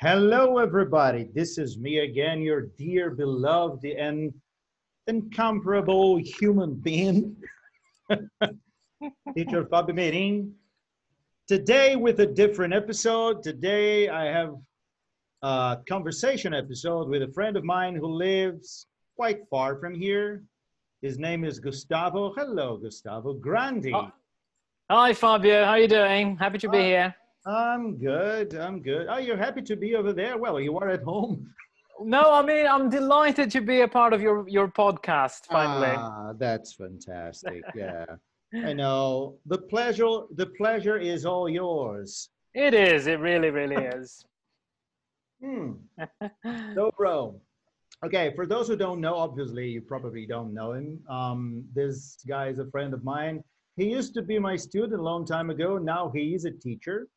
Hello, everybody. This is me again, your dear, beloved, and incomparable human being, teacher Fabio Merin. Today, with a different episode. Today, I have a conversation episode with a friend of mine who lives quite far from here. His name is Gustavo. Hello, Gustavo Grandi. Oh, Hi, Fabio. How are you doing? Happy to be Uh, here. I'm good. I'm good. Oh, you're happy to be over there? Well, you are at home. No, I mean I'm delighted to be a part of your your podcast finally. Ah, that's fantastic. Yeah. I know. The pleasure the pleasure is all yours. It is. It really, really is. Hmm. So bro. Okay, for those who don't know, obviously you probably don't know him. Um, this guy is a friend of mine. He used to be my student a long time ago. Now he is a teacher.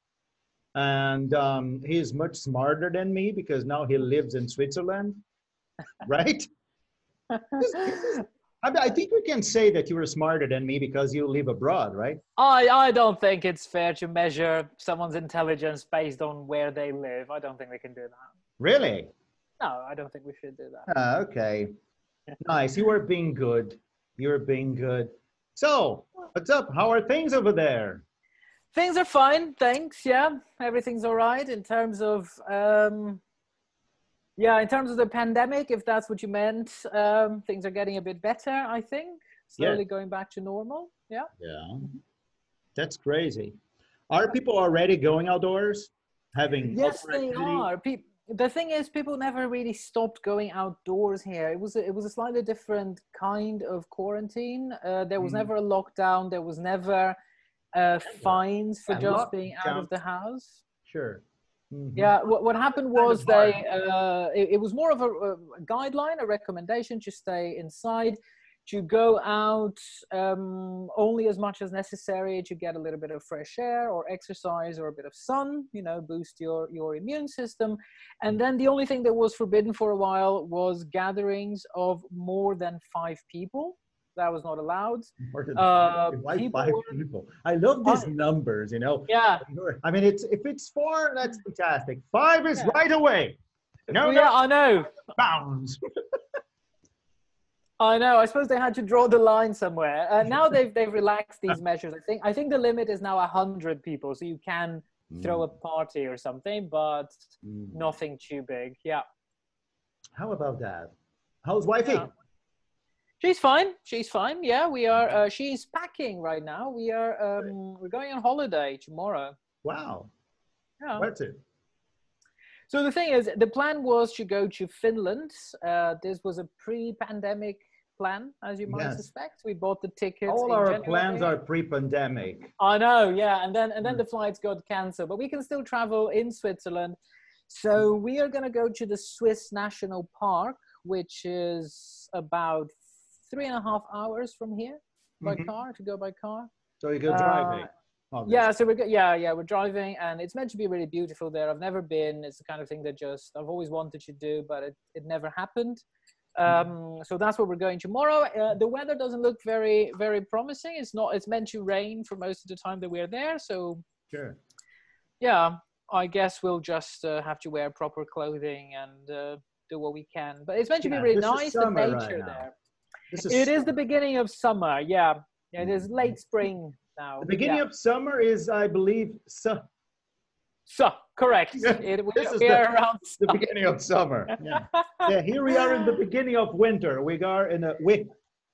And um, he is much smarter than me because now he lives in Switzerland. Right? I, I think we can say that you were smarter than me because you live abroad, right? I I don't think it's fair to measure someone's intelligence based on where they live. I don't think we can do that. Really? No, I don't think we should do that. Ah, okay. Nice. You are being good. You are being good. So, what's up? How are things over there? Things are fine, thanks. Yeah, everything's all right in terms of um, yeah, in terms of the pandemic, if that's what you meant. Um, things are getting a bit better, I think. Yeah. Slowly going back to normal. Yeah. Yeah. That's crazy. Are people already going outdoors? Having Yes, they activity? are. Pe- the thing is, people never really stopped going outdoors here. It was a, it was a slightly different kind of quarantine. Uh, there was Mm. never a lockdown. There was never uh, fines for just being out of the house. Sure. Mhm. Yeah, what, what happened was they, uh, it, it was more of a, a guideline, a recommendation to stay inside, to go out um, only as much as necessary to get a little bit of fresh air or exercise or a bit of sun, you know, boost your, your immune system. And then the only thing that was forbidden for a while was gatherings of more than five people. That was not allowed. Uh, five. Why people five were- people? I love these I- numbers, you know. Yeah, I mean, it's if it's four, that's fantastic. Five is Yeah. right away. No, yeah, no I know. bounds. I know. I suppose they had to draw the line somewhere. Uh, now they've they've relaxed these measures. I think I think the limit is now hundred people, so you can throw a party or something, but Mm. nothing too big. Yeah, How about that? How's wifey? Yeah. She's fine. She's fine. Yeah, we are. Uh, she's packing right now. We are. Um, we're going on holiday tomorrow. Wow. Yeah. What's it? So the thing is, the plan was to go to Finland. Uh, this was a pre-pandemic plan, as you might Yes. suspect. We bought the tickets. All our January. plans are pre-pandemic. I know, yeah, and then and then Mm. the flights got cancelled, but we can still travel in Switzerland. So we are gonna go to the Swiss National Park, which is about three and a half hours from here by Mhm. car to go by car. So you go Uh, driving. Yeah, so we're yeah yeah we're driving, and it's meant to be really beautiful there. I've never been. It's the kind of thing that just I've always wanted to do, but it it never happened. Um, so that's where we're going tomorrow. Uh, the weather doesn't look very very promising. It's not. It's meant to rain for most of the time that we're there. So Sure. yeah, I guess we'll just uh, have to wear proper clothing and uh, do what we can. But it's meant to Yeah, be really nice, the summer right nature there. This It is the beginning of summer. Yeah, it is Mhm. late spring now. the beginning yeah. of summer is, I believe, su- So correct. Yeah, It, we, this is the- around. the beginning of summer. Yeah. yeah, here we are in the beginning of winter. We are in a we.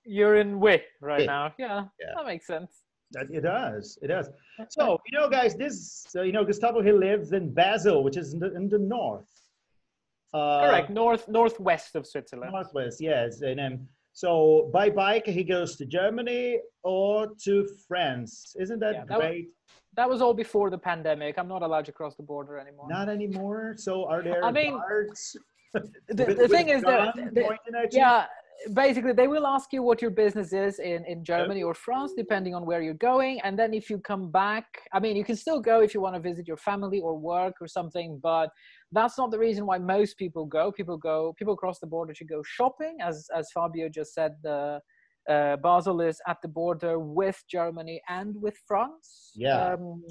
You're in Wick right Wick. now. Yeah, Yeah. that makes sense. That it does. It does. So you know, guys, this so, you know Gustavo he lives in Basel, which is in the, in the north. Uh, correct. North northwest of Switzerland. Northwest, yes. And um, so by bike he goes to Germany or to France. Isn't that Yeah, that was- great? That was all before the pandemic. I'm not allowed to cross the border anymore. Not anymore. So are there I mean, guards? the, with- the thing is that the- pointing at you? yeah basically they will ask you what your business is in in germany or france depending on where you're going and then if you come back i mean you can still go if you want to visit your family or work or something but that's not the reason why most people go. People go people cross the border to go shopping as as fabio just said the uh, basel is at the border with germany and with france. Yeah. um,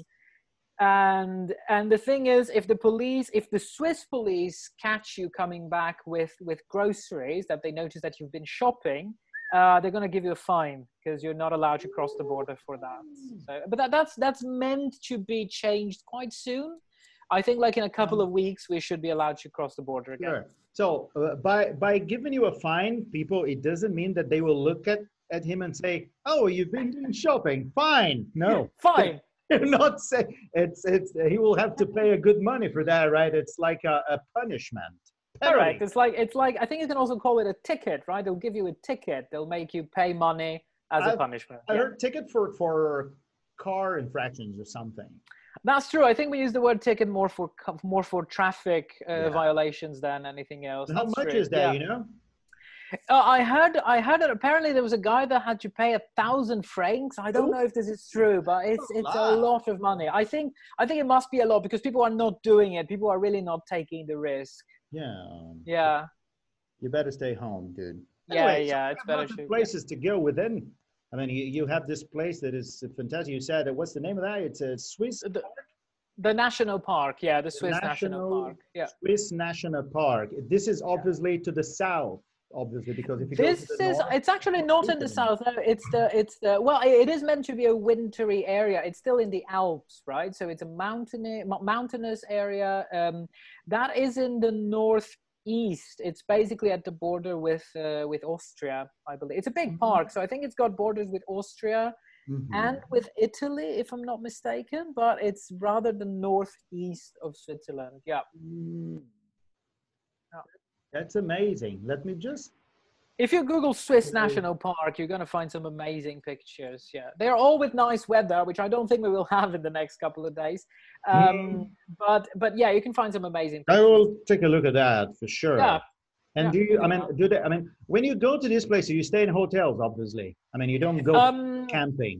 and and the thing is if the police if the swiss police catch you coming back with with groceries that they notice that you've been shopping uh, they're going to give you a fine because you're not allowed to cross the border for that. So, but that, that's that's meant to be changed quite soon i think like in a couple of weeks we should be allowed to cross the border again Sure. So uh, by by giving you a fine, people, it doesn't mean that they will look at at him and say, "Oh, you've been doing shopping. Fine." No, fine not say it's it's. He will have to pay a good money for that, right? It's like a, a punishment. Correct. It's like it's like I think you can also call it a ticket, right? They'll give you a ticket. They'll make you pay money as a I've- punishment. I Yeah. heard ticket for for car infractions or something. That's true. I think we use the word ticket more for more for traffic uh, Yeah. violations than anything else. How That's much true. is that? Yeah. You know? Uh, I heard I heard that apparently there was a guy that had to pay a thousand francs. I don't know if this is true, but it's a it's a lot. of money. I think I think it must be a lot because people are not doing it. People are really not taking the risk. Yeah. Yeah. You better stay home, dude. Yeah, Anyway, yeah, we it's better yeah. places to go within. I mean, you, you have this place that is fantastic. You said, what's the name of that? It's a Swiss The, the national park, yeah, the Swiss national, National- park. Yeah. Swiss National Park. This is obviously to the south, obviously, because if you go This to the is north, it's actually not in the south. No, it's the it's the well, it is meant to be a wintry area. It's still in the Alps, right? So it's a mountainous mountainous area. Um, that is in the northeast. It's basically at the border with uh, with Austria, I believe. It's a big Mhm. park, so I think it's got borders with Austria Mhm. and with Italy, if I'm not mistaken. But it's rather the northeast of Switzerland. Yeah. Mm. Yeah. That's amazing. Let me just If you Google Swiss. National Park, you're going to find some amazing pictures. Yeah, they're all with nice weather, which I don't think we will have in the next couple of days. Um, But but yeah, you can find some amazing. I will take a look at that for sure. Yeah. And Yeah. do you? I mean, do they? I mean, when you go to this place, you stay in hotels, obviously. I mean, you don't go Um, camping.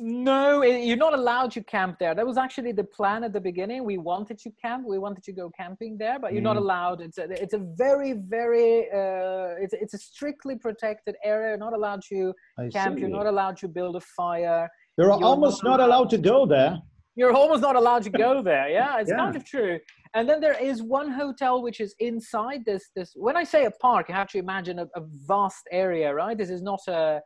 No, i- you're not allowed to camp there. That was actually the plan at the beginning. We wanted to camp. We wanted to go camping there, but you're not Mhm. allowed. It's a, it's a very very uh, it's it's a strictly protected area. You're not allowed to I camp. see. You're not allowed to build a fire. You're you're almost not not allowed to go there. you're almost not allowed to go there yeah it's kind of true and then there is one hotel which is inside this this when i say a park you have to imagine a, a vast area right this is not a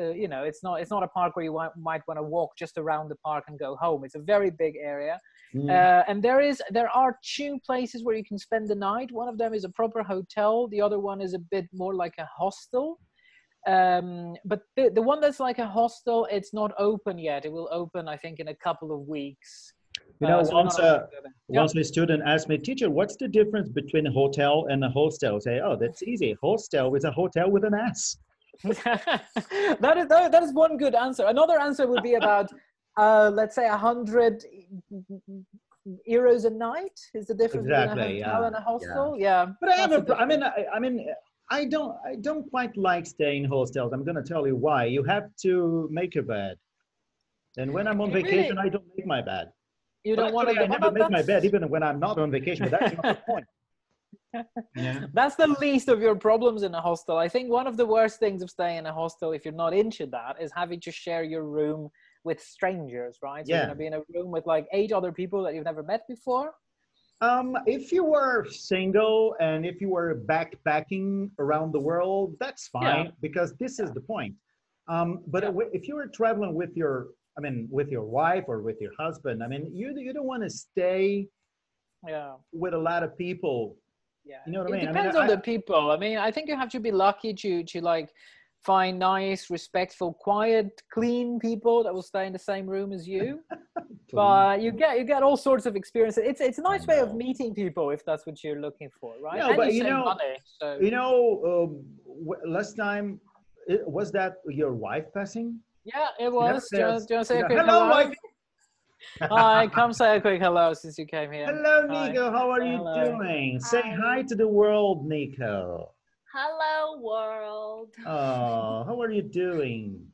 uh, you know it's not it's not a park where you want, might want to walk just around the park and go home it's a very big area Mm. uh, and there is there are two places where you can spend the night one of them is a proper hotel the other one is a bit more like a hostel um, but the, the one that's like a hostel it's not open yet it will open i think in a couple of weeks You know, Uh, so once not uh, allowed to go there. Yeah. once a student asked me, teacher, what's the difference between a hotel and a hostel? I say, oh, that's easy. Hostel is a hotel with an S. that is that, that is one good answer. Another answer would be about uh, let's say a hundred euros a night is the difference Exactly, between a hotel yeah, and a hostel. Yeah, But I have that's a, the pro- I mean, I, I mean, I don't, I don't quite like staying in hostels. I'm going to tell you why. You have to make a bed. And when I'm on Really? vacation, I don't make my bed. you Well, don't want to. I never make my bed, even when I'm not on vacation. But that's not the point. Yeah. That's the least of your problems in a hostel. I think one of the worst things of staying in a hostel, if you're not into that, is having to share your room with strangers, right? So Yeah. you're gonna be in a room with like eight other people that you've never met before. Um, if you were single and if you were backpacking around the world, that's fine because this is the point. Um, but Yeah. if you were traveling with your, I mean, with your wife or with your husband, I mean, you you don't want to stay Yeah. with a lot of people. Yeah. You know what I it mean? I mean, depends I- on the people. I mean, I think you have to be lucky to to like find nice, respectful, quiet, clean people that will stay in the same room as you. but you get you get all sorts of experiences. It's it's a nice way of meeting people if that's what you're looking for, right? No, and but you you know- money. So You know, um, w- last time, it, was that your wife passing? yeah, it was. Do you, want- do you want to say you a quick hello, hello? wife. Hi, come say a quick hello since you came here. Hello, Hi. Nico. How are you Hello. doing? Say Hi. hi to the world, Nico. Hello, world. Oh, how are you doing?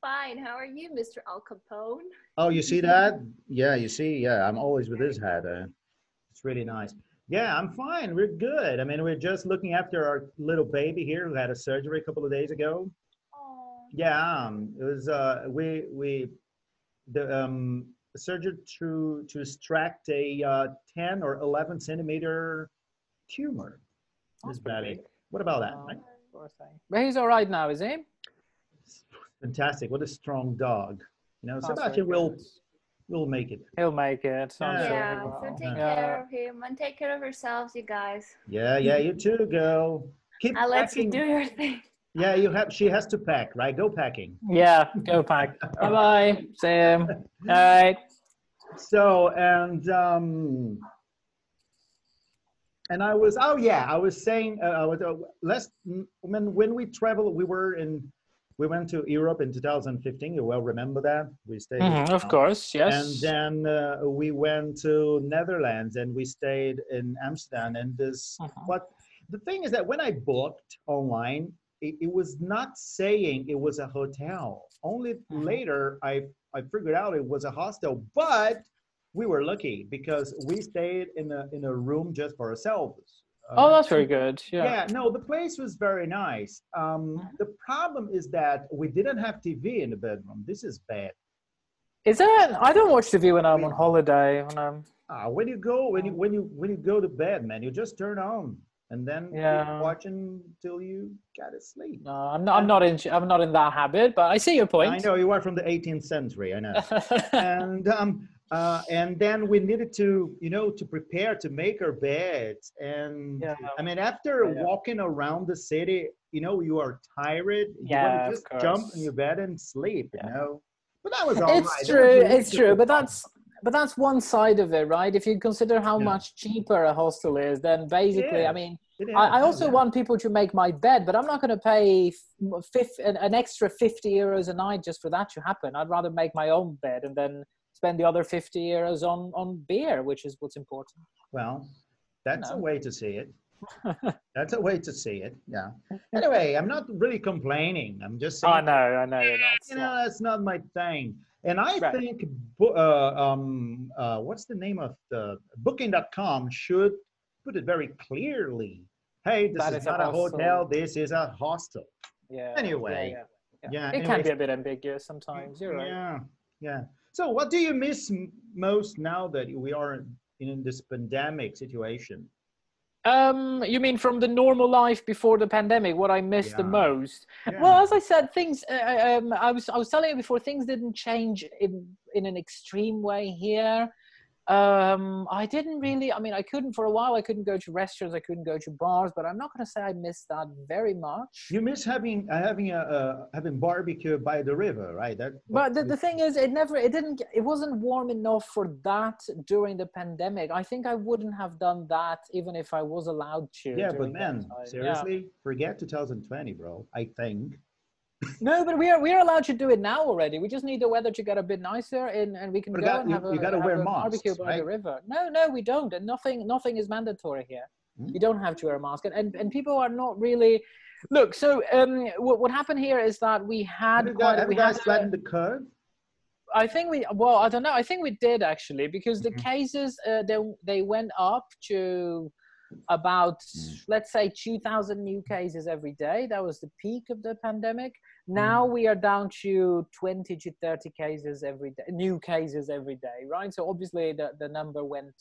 Fine. How are you, Mr. Al Capone? Oh, you see that? Yeah, you see. Yeah, I'm always with this hat. Uh, it's really nice. Yeah, I'm fine. We're good. I mean, we're just looking after our little baby here who had a surgery a couple of days ago. Oh, Yeah, um, it was. Uh, we we the um surgery to to extract a uh, 10 or 11 centimeter tumor in That's his belly. big. What about that? Right? But he's all right now, is he? Fantastic! What a strong dog. You know, That's very Sebastian will will make it. He'll make it. I'm Yeah. sure Yeah, will. so take Yeah. care of him and take care of yourselves, you guys. Yeah, yeah, you too, girl. Keep I'll let you do your thing. Yeah, you have. She has to pack, right? Go packing. Yeah, go pack. bye bye. You. All right. So and um, and I was oh yeah, I was saying uh, I was uh, last when when we traveled, we were in we went to Europe in 2015. You well remember that we stayed. in, Mhm, of uh, course, yes. And then uh, we went to Netherlands and we stayed in Amsterdam. And this, Mhm. but the thing is that when I booked online, it, it was not saying it was a hotel. Only Mhm. later I I figured out it was a hostel. But we were lucky because we stayed in a in a room just for ourselves. oh, Uh, that's very good. Yeah. yeah, no, the place was very nice. Um, Mhm. the problem is that we didn't have TV in the bedroom. This is bad. Is that? I don't watch TV when I'm on holiday. When I'm. Ah, when you go when you when you when you go to bed, man, you just turn on and then Yeah. watching till you gotta sleep. No, I'm not. I'm not in. I'm not in that habit. But I see your point. I know you are from the 18th century. I know. and um, uh, and then we needed to, you know, to prepare to make our beds. And Yeah. I mean, after Yeah. walking around the city, you know, you are tired. You Yeah, to just jump in your bed and sleep. You know. But that was all it's right. True. really It's true. But that's. But that's one side of it, right? If you consider how Yeah. much cheaper a hostel is, then basically, I mean, I, I also doubt. want people to make my bed, but I'm not going to pay f- fif- an, an extra 50 euros a night just for that to happen. I'd rather make my own bed and then spend the other 50 euros on, on beer, which is what's important. Well, that's know. a way to see it. that's a way to see it. Yeah. Anyway, I'm not really complaining. I'm just saying. I know, I know not. Eh, you know, that's not my thing. And I Right. think, uh, um, uh, what's the name of the Booking.com should put it very clearly. Hey, this That is is not a hotel. This is a hostel. yeah. Anyway, yeah, yeah. Yeah. it can be a bit ambiguous sometimes. You're right. Yeah. Yeah. So, what do you miss most now that we are in this pandemic situation? Um, you mean from the normal life before the pandemic? What I missed the most? Yeah. Well, as I said, things. Uh, um, I was I was telling you before, things didn't change in in an extreme way here. Um, I didn't really. I mean, I couldn't for a while. I couldn't go to restaurants. I couldn't go to bars. But I'm not going to say I missed that very much. you miss having uh, having a uh, having barbecue by the river, right? That. but the, the thing is it never it didn't it wasn't warm enough for that during the pandemic i think i wouldn't have done that even if i was allowed to yeah, but man, time. Yeah. seriously, forget 2020, bro. I think. No but we are we are allowed to do it now already we just need the weather to get a bit nicer and and we can But go that- and you- have a, you gotta have wear a barbecue masks, by the river no no we don't and nothing nothing is mandatory here Hmm. you don't have to wear a mask and and, and people are not really look so um what, what happened here is that we had Have quite guys, we guys flattened the curve? I think we well I don't know I think we did actually because the Mhm. cases uh, they they went up to about Mm. let's say 2000 new cases every day that was the peak of the pandemic now Mm. we are down to 20 to 30 cases every day new cases every day right so obviously the, the number went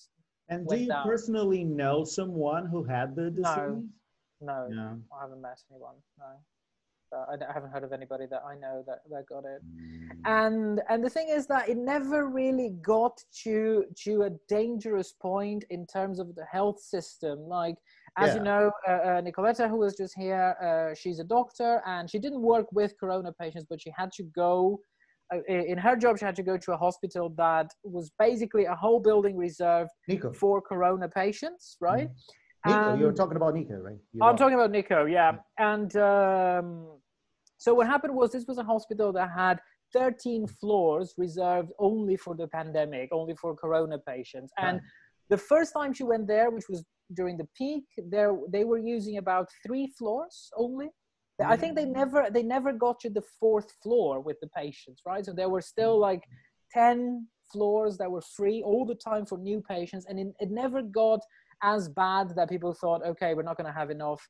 And do you down. personally know someone who had the disease? no No. I haven't met anyone no uh, I, I haven't heard of anybody that I know that, that got it and and the thing is that it never really got to to a dangerous point in terms of the health system like as you know uh, uh, nicoletta who was just here uh, she's a doctor and she didn't work with corona patients but she had to go uh, in her job she had to go to a hospital that was basically a whole building reserved Nico. for corona patients right Nico, you're talking about Nico, right? You I'm talking about Nico, yeah. And um, so what happened was this was a hospital that had 13 floors reserved only for the pandemic, only for corona patients. And Right. the first time she went there, which was during the peak, there they were using about three floors only. I think they mm. never they never got to the fourth floor with the patients, right? So there were still mm. like 10 floors that were free all the time for new patients, and it, it never got as bad that people thought, okay, we're not going to have enough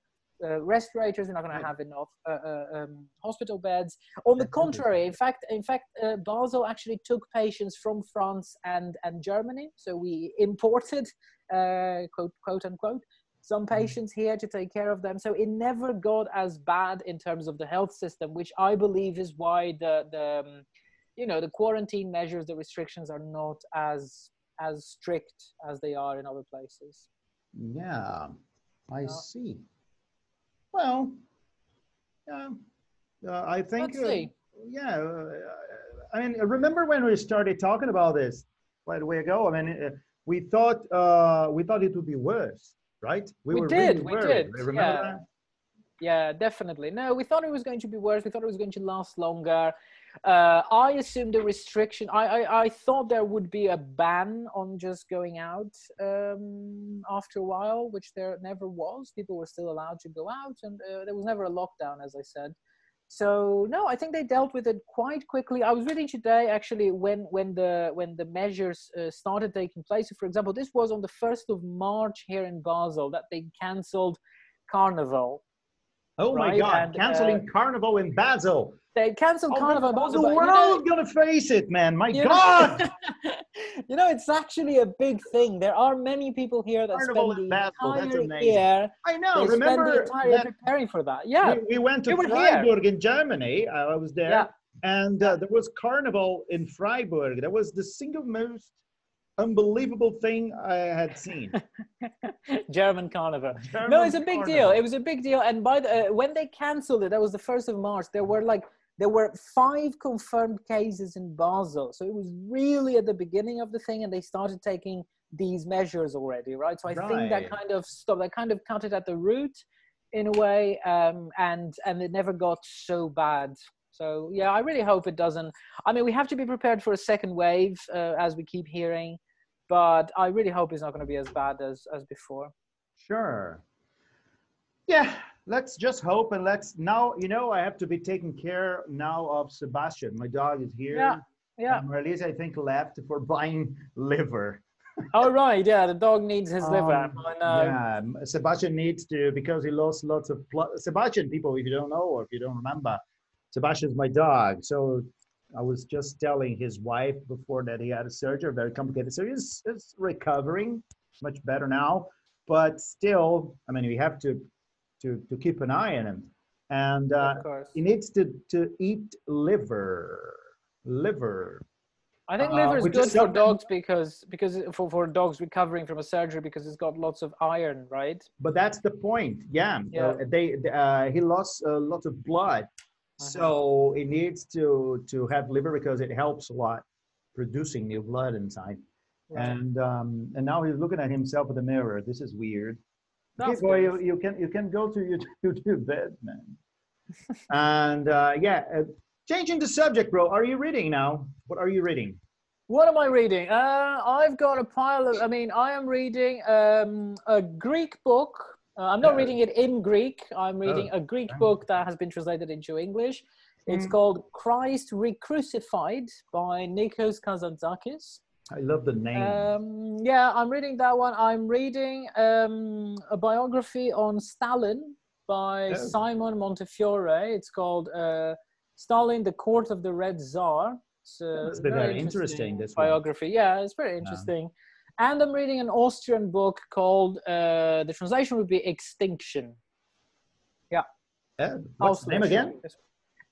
uh, respirators. They're not going to have enough uh, uh, um, hospital beds. On the contrary, in fact, in fact, uh, Basel actually took patients from France and and Germany. So we imported, uh, quote quote unquote, some Mm. patients here to take care of them. So it never got as bad in terms of the health system, which I believe is why the the um, you know the quarantine measures, the restrictions are not as as strict as they are in other places. Yeah, I see. Well, yeah, uh, I think. Let's uh, yeah, uh, I mean, remember when we started talking about this quite a way ago? I mean, uh, we thought uh, we thought it would be worse, right? We were did, really we worried. did, Remember yeah. that? Yeah, definitely. No, we thought it was going to be worse. We thought it was going to last longer. Uh, I assumed the restriction. I, I I thought there would be a ban on just going out um, after a while, which there never was. People were still allowed to go out, and uh, there was never a lockdown, as I said. So no, I think they dealt with it quite quickly. I was reading today actually when when the when the measures uh, started taking place. So for example, this was on the first of March here in Basel that they cancelled Carnival. Oh my God! and, uh, Canceling Carnival in Basel. They cancelled Oh, Carnival in the Basel. but world you know- gonna face it, man. My you know- God! you know, it's actually a big thing. There are many people here that Carnival spend in the Basel, that's entire amazing. year. I know. the Remember entire year that preparing for that. Yeah, we, we went to You were here. Freiburg in Germany. I I was there, Yeah. and uh, there was carnival in Freiburg. That was the single most unbelievable thing I had seen. German Carnival. no, it's a big deal. It was a big deal. And by the uh, when they cancelled it, that was the first of March. There were like there were five confirmed cases in Basel. So it was really at the beginning of the thing, and they started taking these measures already, right? So I think that kind of stopped. That kind of cut it at the root, in a way, um, and and it never got so bad. So yeah, I really hope it doesn't. I mean, we have to be prepared for a second wave, uh, as we keep hearing, but I really hope it's not going to be as bad as as before. Sure. Yeah, let's just hope and let's now, you know, I have to be taking care now of Sebastian. My dog is here. Yeah, yeah. And Marlies, I think, left for buying liver. Oh right, yeah. The dog needs his liver. Um, I know. Yeah, Sebastian needs to because he lost lots of. Sebastian, people, if you don't know or if you don't remember, Sebastian's my dog. So I was just telling his wife before that he had a surgery, very complicated surgery. He's, he's recovering, much better now, but still, I mean, we have to to to keep an eye on him, and uh, he needs to to eat liver, liver. I think uh, liver is good for dogs because because for for dogs recovering from a surgery because it's got lots of iron, right? But that's the point. Yeah, Yeah. Uh, they uh, he lost a lot of blood, Uh-huh. so it needs to to have liver because it helps a lot producing new blood inside. Right. And um, and now he's looking at himself in the mirror. This is weird. Okay, boy, you, you can you can go to your your bed, man. and uh, yeah, uh, changing the subject, bro. Are you reading now? What are you reading? What am I reading? Uh, I've got a pile of. I mean, I am reading um, a Greek book. Uh, I'm not Yeah. reading it in Greek. I'm reading Oh, a Greek book that has been translated into English. It's Mm. called Christ Recrucified by Nikos Kazantzakis. I love the name. Um, yeah, I'm reading that one. I'm reading um, a biography on Stalin by Oh. Simon Montefiore. It's called uh, Stalin, the Court of the Red Tsar. It's a Must be very interesting, this one. biography. Yeah, it's very interesting. And I'm reading an Austrian book called, uh, the translation would be Extinction. Uh, what's the name again?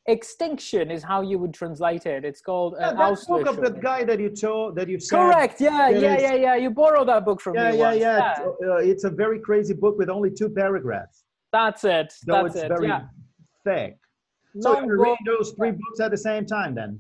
Extinction is how you would translate it. It's called uh, Yeah, that book of that guy that you told that you said. Correct. Yeah, yeah, is- yeah, yeah. You borrowed that book from Yeah, me yeah, once. yeah. It's, uh, it's a very crazy book with only two paragraphs. That's it. So That's it's it. very yeah. thick. So Long book. reading those three books at the same time then?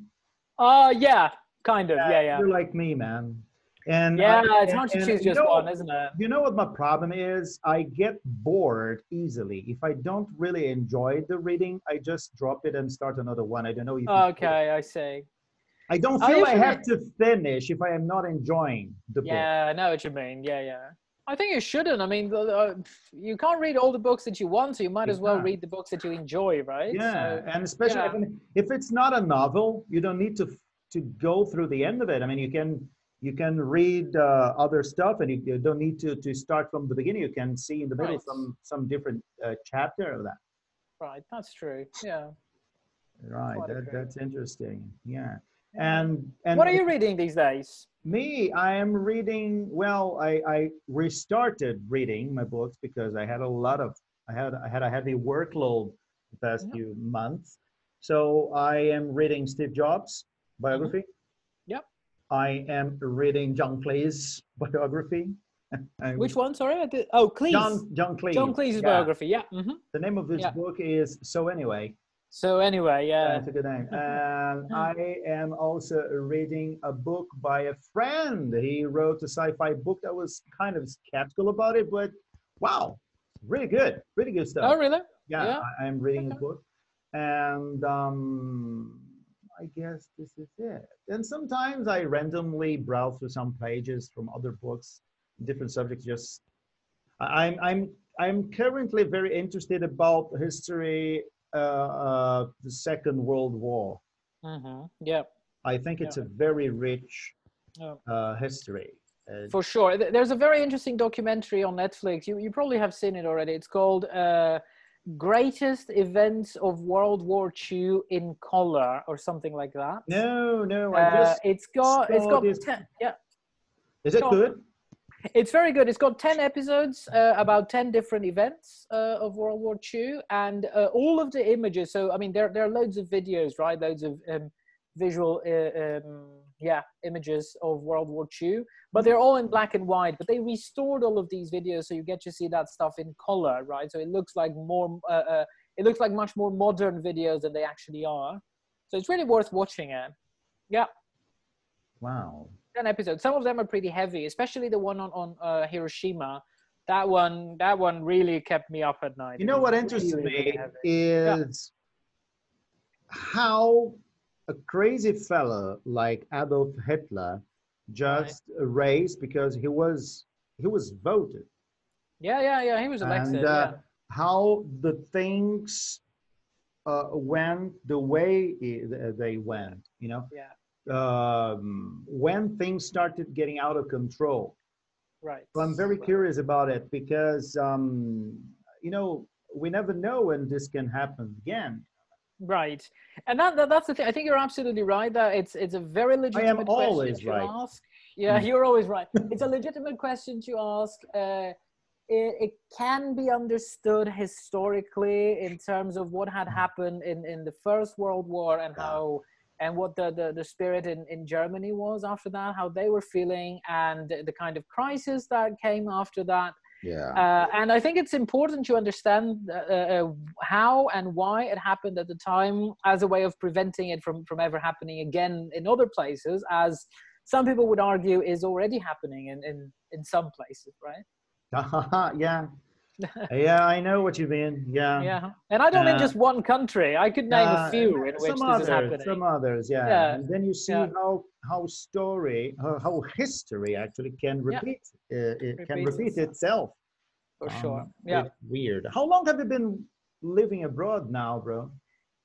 Uh, yeah, kind of. Yeah, yeah. You're like me, man. And Yeah, it's hard to choose just know- one, isn't it? You know what my problem is? I get bored easily. If I don't really enjoy the reading, I just drop it and start another one. I don't know if you- Okay, I see. I don't feel I usually- have to finish if I am not enjoying the book. Yeah, I know what you mean. Yeah, yeah. I think you shouldn't. I mean, uh, you can't read all the books that you want, so you might as well read the books that you enjoy, right? Yeah, So, and especially yeah. if, if it's not a novel, you don't need to to go through the end of it. I mean, you can you can read uh, other stuff, and you, you don't need to to start from the beginning. You can see in the middle Right. some some different uh, chapter of that. Right, that's true. Yeah. Right, that, that's interesting. Yeah, and and what are you reading these days? Me, I am reading. Well, I, I restarted reading my books because I had a lot of I had I had a heavy workload the past Yeah. few months. So I am reading Steve Jobs biography. Mm-hmm. I am reading John Cleese biography. Which one? Sorry, did. Oh, Cleese. John John Cleese. John Cleese's yeah. biography. Yeah. hmm The name of this Yeah. book is So Anyway. So anyway, yeah. That's a good name. And I am also reading a book by a friend. He wrote a sci-fi book that was kind of skeptical about it, but wow, really good, really good stuff. Oh, really? yeah, yeah. I, I'm reading the Okay. book, and um, I guess this is it. And sometimes I randomly browse through some pages from other books, different subjects. Just I'm I'm I'm currently very interested about history, uh, uh, the Second World War. hmm Yeah. I think it's a very rich uh, history. Uh, For sure. There's a very interesting documentary on Netflix. You, you probably have seen it already. It's called uh, Greatest Events of World War II in Color or something like that. no, no, I Uh, just it's got it's got this- ten, yeah is it go good? it's very good it's got 10 episodes uh, about 10 different events uh, of world war ii and uh, all of the images so i mean there, there are loads of videos right loads of um, visual uh, um, yeah images of world war ii but they're all in black and white but they restored all of these videos so you get to see that stuff in color right? So it looks like more uh, uh, it looks like much more modern videos than they actually are. So it's really worth watching it. Yeah. Wow. 10 episodes. Some of them are pretty heavy especially the one on, on uh, hiroshima. That one that one really kept me up at night. You know what interests really me heavy. is how a crazy fellow like Adolf Hitler just raised because he was he was voted. yeah yeah yeah he was elected and uh, how the things uh, went the way they went, you know, yeah um, when things started getting out of control. right So I'm very curious about it because, um, you know, we never know when this can happen again. Right. And that, that that's the thing. I think you're absolutely right that it's it's a very legitimate question always to right. ask. Yeah Mm. you're always right. It's a legitimate question to ask. Uh, it, it can be understood historically in terms of what had happened in, in the First World War and how and what the, the, the spirit in, in Germany was after that, how they were feeling, and the, the kind of crisis that came after that. Yeah. Uh, and I think it's important to understand uh, uh, how and why it happened at the time as a way of preventing it from, from ever happening again in other places, as some people would argue is already happening in, in, in some places, right? yeah. Yeah, I know what you mean. Yeah. Yeah. And I don't mean Uh, just one country. I could name Uh, a few in which some this others, is happening. Some others, yeah. Yeah. And then you see Yeah. how how story, how, how history actually can Yeah. repeat, uh, it can repeat itself. itself. For Um, sure. Yeah. Weird. How long have you been living abroad now, bro?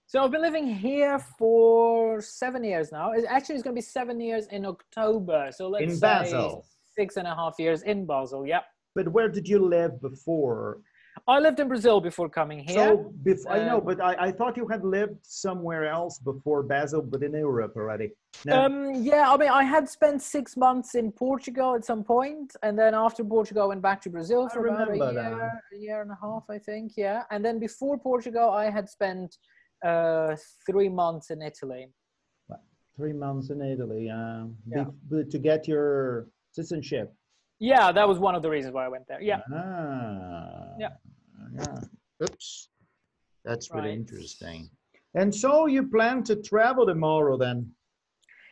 So I've been living here for seven years now. It actually it's going to be seven years in October. So let's In say Basel. six and a half years in Basel. Yeah. But where did you live before? I lived in Brazil before coming here. So bef- I know, Um, but I, I thought you had lived somewhere else before Basel, but in Europe already. No. Um, yeah, I mean, I had spent six months in Portugal at some point, and then after Portugal, I went back to Brazil for about a year, that. a year and a half, I think. Yeah, and then before Portugal, I had spent uh, three months in Italy. Three months in Italy uh, Yeah. be- to get your citizenship. Yeah, that was one of the reasons why I went there. Yeah, Ah, Yeah. Yeah. Oops. That's really Right. interesting. And so you plan to travel tomorrow then?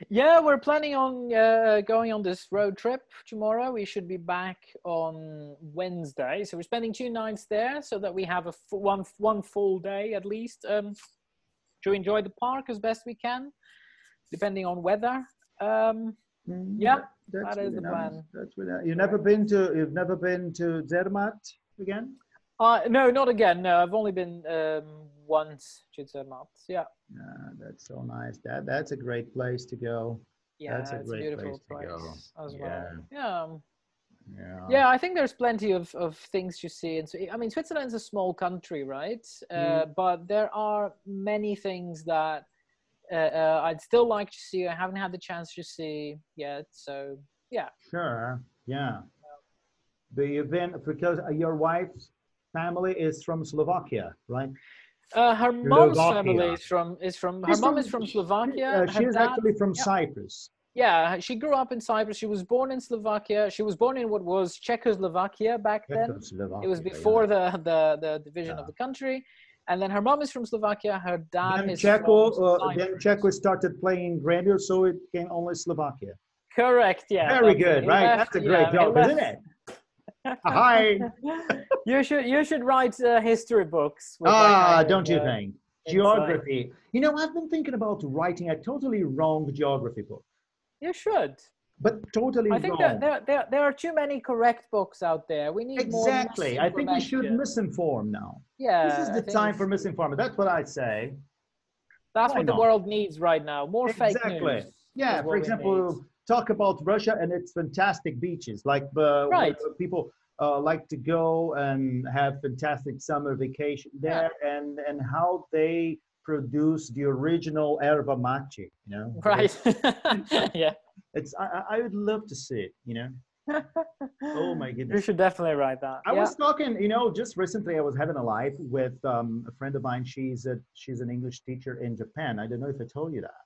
yeah, we're planning on uh, going on this road trip tomorrow. We should be back on Wednesday, so we're spending two nights there, so that we have a f- one one full day at least um, to enjoy the park as best we can, depending on weather. Um, Mm, Yeah, that- is the nice. plan. That's really nice. You've never been to you've never been to Zermatt again? uh, no, not again. No, I've only been um, once to Zermatt. Yeah. Yeah, that's so nice. That that's a great place to go. Yeah, That's a it's great beautiful place to go. as Yeah. well. Yeah. Yeah. Yeah, I think there's plenty of, of things to see. And I mean, Switzerland's a small country, right? Uh, Mm. but there are many things that uh, uh, I'd still like to see. I haven't had the chance to see yet. So yeah, Sure. Yeah. Do you been because uh, your wife's family is from Slovakia, right? uh, her mom's Slovakia. family is from is from her mom from- is from she- Slovakia. Uh, she is dad- actually from yeah. Cyprus. yeah, she grew up in Cyprus. She was born in Slovakia. She was born in what was Czechoslovakia back then. Czechoslovakia, It was yeah. before the, the, the division Yeah. of the country. And then her mom is from Slovakia. Her dad Then is from uh, then. Czechia started playing radio, so it became only Slovakia. Correct. Yeah. Very good, right? left- That's a great yeah, job, isn't it? Hi. you should you should write uh, history books. Ah, don't you uh, think? Geography. You know, I've been thinking about writing a totally wrong geography book, You should. But totally I think wrong. that there, there there are too many correct books out there. We need more exactly. I think we should misinform now. Yeah. this is the time for misinformation. That's what I'd say. That's why what the world needs right now. More fake Exactly. news. Yeah, for example, need. talk about Russia and its fantastic beaches. Like uh, Right. people uh, like to go and have fantastic summer vacation there, and and how they produce the original erba mate. You know, Right. yeah. It's I, I- would love to see it. You know. Oh my goodness. You should definitely write that. I yeah. was talking, you know, just recently I was having a live with um, a friend of mine. She's a she's an English teacher in Japan. I don't know if I told you that.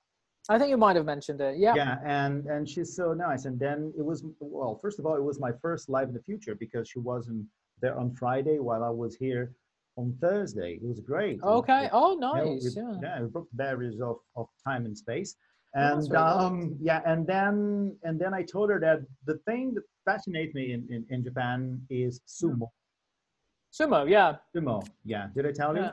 I think you might have mentioned it. Yeah. yeah and and she's so nice and then it was well first of all it was my first live in the future because she wasn't there on friday while i was here on thursday it was great Okay. Oh, you know, nice. we, Yeah. yeah we broke the barriers of, of time and space and um yeah and then and then i told her that the thing that fascinates me in, in, in japan is sumo Sumo. Yeah. sumo yeah did i tell you Yeah.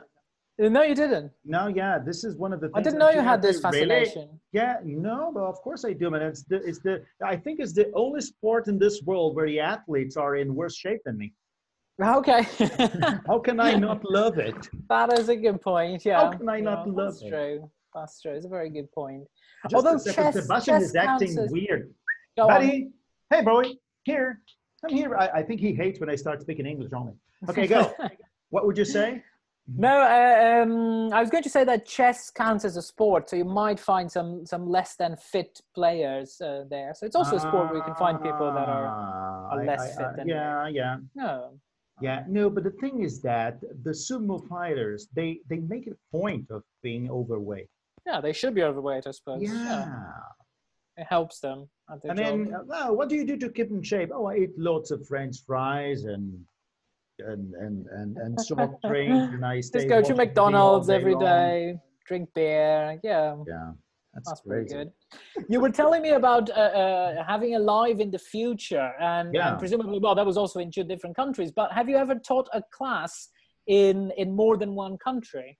Uh, No, you didn't. no yeah this is one of the things I didn't know you had this to really- fascination. Yeah, no, but of course I do, man. It's the, it's the, I think it's the only sport in this world where the athletes are in worse shape than me. Okay. How can I not love it? that is a good point. Yeah. How can I not Yeah, love That's it? true. That's true. It's a very good point. Just Although chess- Sebastian chess is acting as- weird. Go on. Buddy, hey, boy, here, come here. I, I think he hates when I start speaking English only. Okay, go. what would you say? No, uh, um, I was going to say that chess counts as a sport, so you might find some some less than fit players uh, there. So it's also a sport where you can find people that are Ah, are I- less I- fit I- than yeah, yeah. no. Yeah, no, but the thing is that the sumo fighters, they they make a point of being overweight. Yeah, they should be overweight, I suppose. Yeah. it helps them And then, uh, well, what do you do to keep in shape? Oh, I eat lots of French fries and and and and, and soft drinks, and I Just go to watching TV all McDonald's day every long. day, drink beer. Yeah, Yeah, that's, that's pretty good. You were telling me about uh, uh, having a live in the future, and, Yeah. and presumably, well, that was also in two different countries. But have you ever taught a class in in more than one country?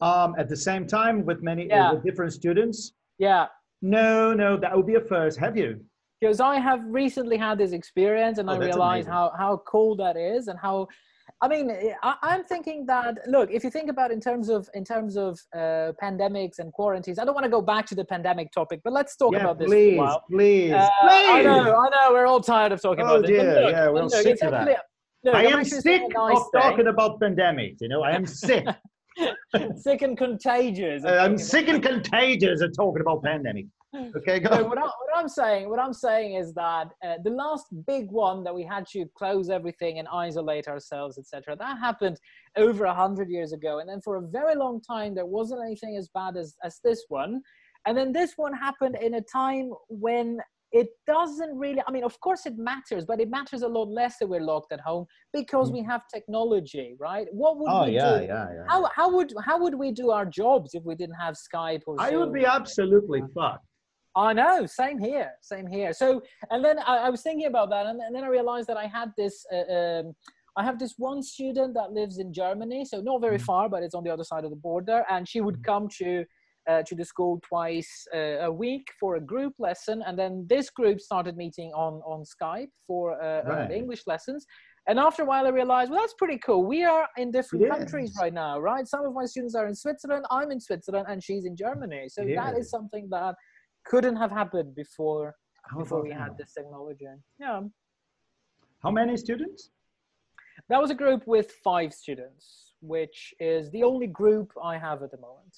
Um, at the same time, with many Yeah. with different students. Yeah, No, no, that would be a first. Have you? because I have recently had this experience, and Oh, I realized amazing. how how cool that is, and how. I mean, I, I'm thinking that look, if you think about in terms of in terms of uh, pandemics and quarantines, I don't want to go back to the pandemic topic, but let's talk yeah, about this please, for a while. please, Uh, please. I know, I know, we're all tired of talking Oh about this. dear, look, yeah, we're all sick of that. look, I I'm sick nice of talking about pandemics. You know, I am sick. sick and contagious. Uh, I'm sick and contagious of talking about pandemic. Okay, So go. what, I, what I'm saying, what I'm saying is that uh, the last big one that we had to close everything and isolate ourselves, etc., that happened over a hundred years ago, and then for a very long time there wasn't anything as bad as as this one, and then this one happened in a time when it doesn't really. I mean, of course it matters, but it matters a lot less that we're locked at home because we have technology, right? What would Mm. Oh we yeah, do? yeah, yeah. How, how would how would we do our jobs if we didn't have Skype or I would be absolutely fucked. I know, same here, same here. So, and then I, I was thinking about that, and, and then I realized that I had this. Uh, um, I have this one student that lives in Germany, so not very Mhm. far, but it's on the other side of the border, and she would come to uh, to the school twice uh, a week for a group lesson, and then this group started meeting on on Skype for uh, Right. English lessons. And after a while, I realized, well, that's pretty cool. We are in different countries right now, right? Some of my students are in Switzerland, I'm in Switzerland, and she's in Germany. So that is something that couldn't have happened before How before we had this technology. Yeah, How many students? that was a group with five students, which is the only group I have at the moment.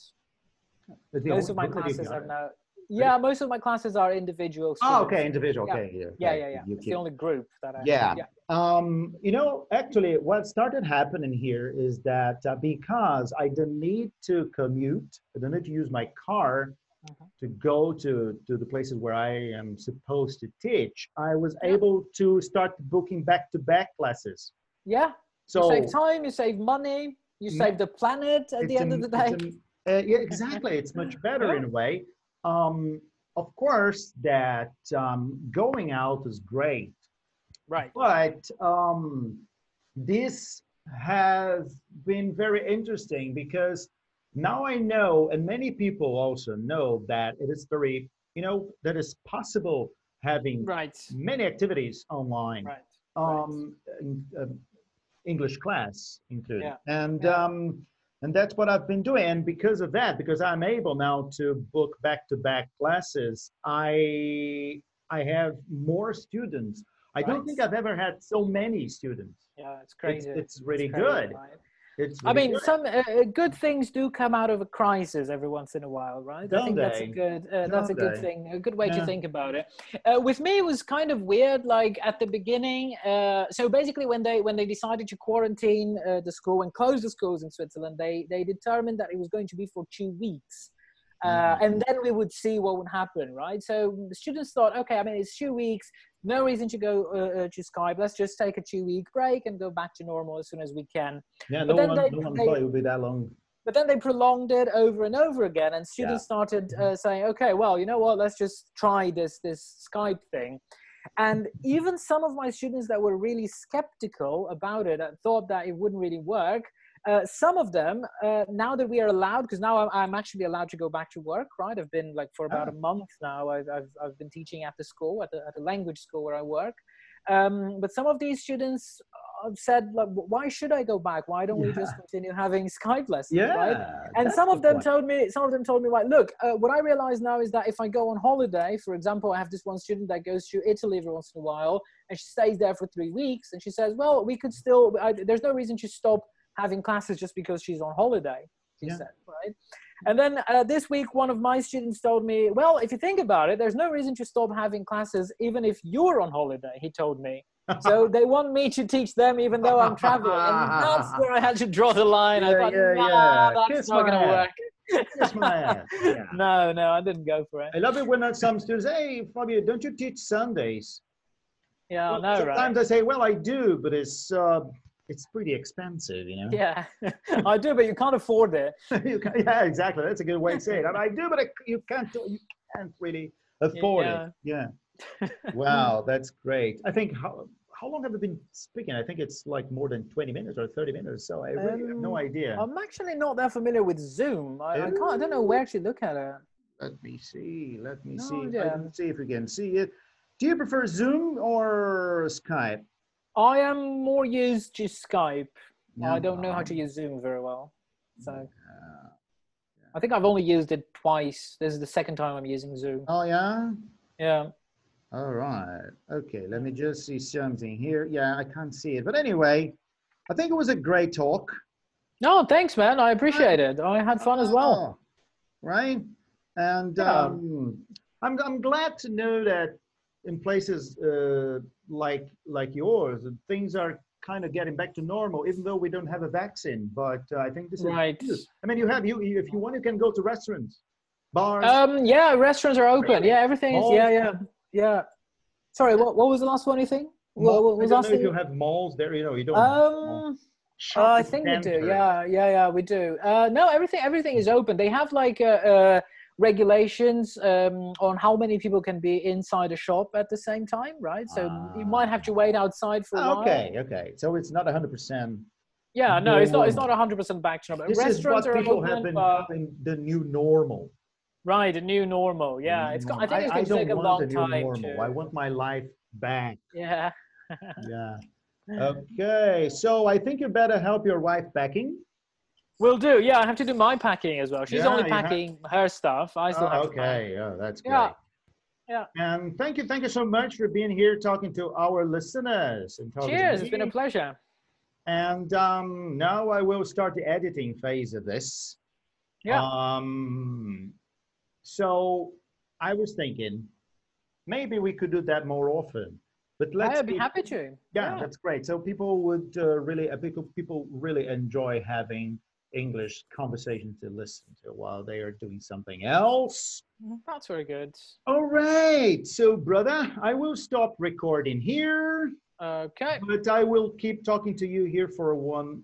Most of my group that you've classes are now. Yeah, most of my classes are individual. Oh, okay, individual. Yeah. Okay, yeah. Yeah, yeah, yeah. It's the only group that I. Yeah. yeah. Um, you know, actually, what started happening here is that uh, because I don't need to commute, I don't need to use my car Mhm. to go to, to the places where I am supposed to teach, I was able to start booking back to back classes. Yeah. So you save time, you save money, you save the planet at the end an- of the day. Uh, yeah, exactly. It's much better in a way. Um, of course, that um, going out is great, Right. but um, this has been very interesting because now I know, and many people also know that it is very, you know, that it's possible having Right. many activities online Right. um, in- um, English class included. Yeah. And Yeah. um, and that's what I've been doing. And because of that, because I'm able now to book back-to-back classes, I I have more students. I don't think I've ever had so many students. Yeah, it's It's, crazy. it's really crazy, good. It's I mean, good. some uh, uh, good things do come out of a crisis every once in a while, right? I Don't think that's a they? good uh, that's a good they? thing, a good way Yeah. to think about it. Uh, with me, it was kind of weird. Like at the beginning, uh, so basically, when they when they decided to quarantine uh, the school and close the schools in Switzerland, they they determined that it was going to be for two weeks. Uh, Mhm. and then we would see what would happen, right? So the students thought, okay, I mean, it's two weeks, no reason to go uh, uh, to Skype. Let's just take a two-week break and go back to normal as soon as we can. yeah, but no then one, they- no one they- thought it would be that long. But then they prolonged it over and over again, and students started uh, saying, "Okay, well, you know what? Let's just try this this Skype thing." And even some of my students that were really skeptical about it, uh, thought that it wouldn't really work. Uh, some of them, uh, now that we are allowed, because now I'm, I'm actually allowed to go back to work, right? I've been like for about Ah. a month now. I've, I've, I've been teaching at the school, at the, at the language school where I work. Um, but some of these students uh, said, like, why should I go back? Why don't we just continue having Skype lessons, Yeah. right? and some of them point. told me some of them told me like look uh, what i realize now is that if i go on holiday for example i have this one student that goes to italy every once in a while and she stays there for three weeks and she says well we could still I, there's no reason to stop having classes just because she's on holiday she Yeah. said right and then uh, this week one of my students told me well if you think about it there's no reason to stop having classes even if you're on holiday he told me so they want me to teach them even though i'm traveling and that's where i had to draw the line i Yeah, thought yeah, nah, yeah. that's Kiss not gonna work Kiss my ass. Yeah. no, no, I didn't go for it. I love it when uh, some students, hey, Fabio, don't you teach Sundays? Yeah, I Well, know, Sometimes right? I say, well, I do, but it's uh, it's pretty expensive, you know. Yeah, I do, but you can't afford it. Can- yeah, exactly. That's a good way to say it. And I do, but I, you can't. do- You can't really afford Yeah. it. Yeah. Wow, that's great. I think how how long have we been speaking? I think it's like more than twenty minutes or thirty minutes. So I really have no Um, idea. I'm actually not that familiar with Zoom. I, I can't. I don't know where to look at it. Let me see. Let me No see. idea. Let's see if we can see it. Do you prefer Zoom or Skype? I am more used to Skype. I don't know how to use Zoom very well, so Uh, I think I've only used it twice. This is the second time I'm using Zoom. oh yeah. Yeah. All right. Okay. Let me just see something here. Yeah, I can't see it, but anyway, I think it was a great talk. No, thanks, man. I appreciate it. I had fun as well. Oh, Right. And Yeah. um, I'm I'm glad to know that in places uh, like like yours, things are kind of getting back to normal, even though we don't have a vaccine. But uh, I think this is Right. I mean, you have you if you want, you can go to restaurants, bars. Um. Yeah, restaurants are open. Yeah, everything is. Yeah, yeah, yeah. Sorry, what what was the last one you think? What, malls. what I don't know if you have malls there. You know, you don't. Um. Uh, I think we do. Yeah, yeah, yeah, we do. Uh, no, everything everything is open. They have like uh, uh, regulations um, on how many people can be inside a shop at the same time, right? So you might have to wait outside for a while. Ah, Okay, okay. So it's not hundred percent. Yeah, no, it's not. It's Normal. not hundred percent back to normal. This is what Restaurants are people have been but calling the new normal. right, a new normal. Yeah, it's. Got, I think it's going to take a long new time. normal. To, I want my life back. yeah. Yeah. Okay. So I think you better help your wife packing. Will do. Yeah, I have to do my packing as well. She's Yeah, only you have- packing her stuff. I still Oh, have to pack. okay, yeah, that's great. Yeah. Yeah. And thank you, thank you so much for being here talking to our listeners. And talking to Cheers. It's been a pleasure. And um, now I will start the editing phase of this. Yeah. Um, so I was thinking maybe we could do that more often. But let's I'd be be- happy to. Yeah, that's great. So people would uh, really, uh, people, people really enjoy having English conversations to listen to while they are doing something else. That's very good. All right. So, brother, I will stop recording here, Okay. but I will keep talking to you here for one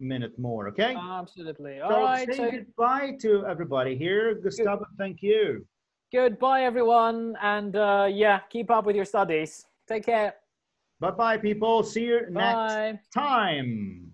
minute more. Okay. Absolutely. so All right. say So goodbye to everybody here. Gustavo, thank you. goodbye, everyone. And uh, yeah, keep up with your studies. Take care. Bye bye, people. See you next time.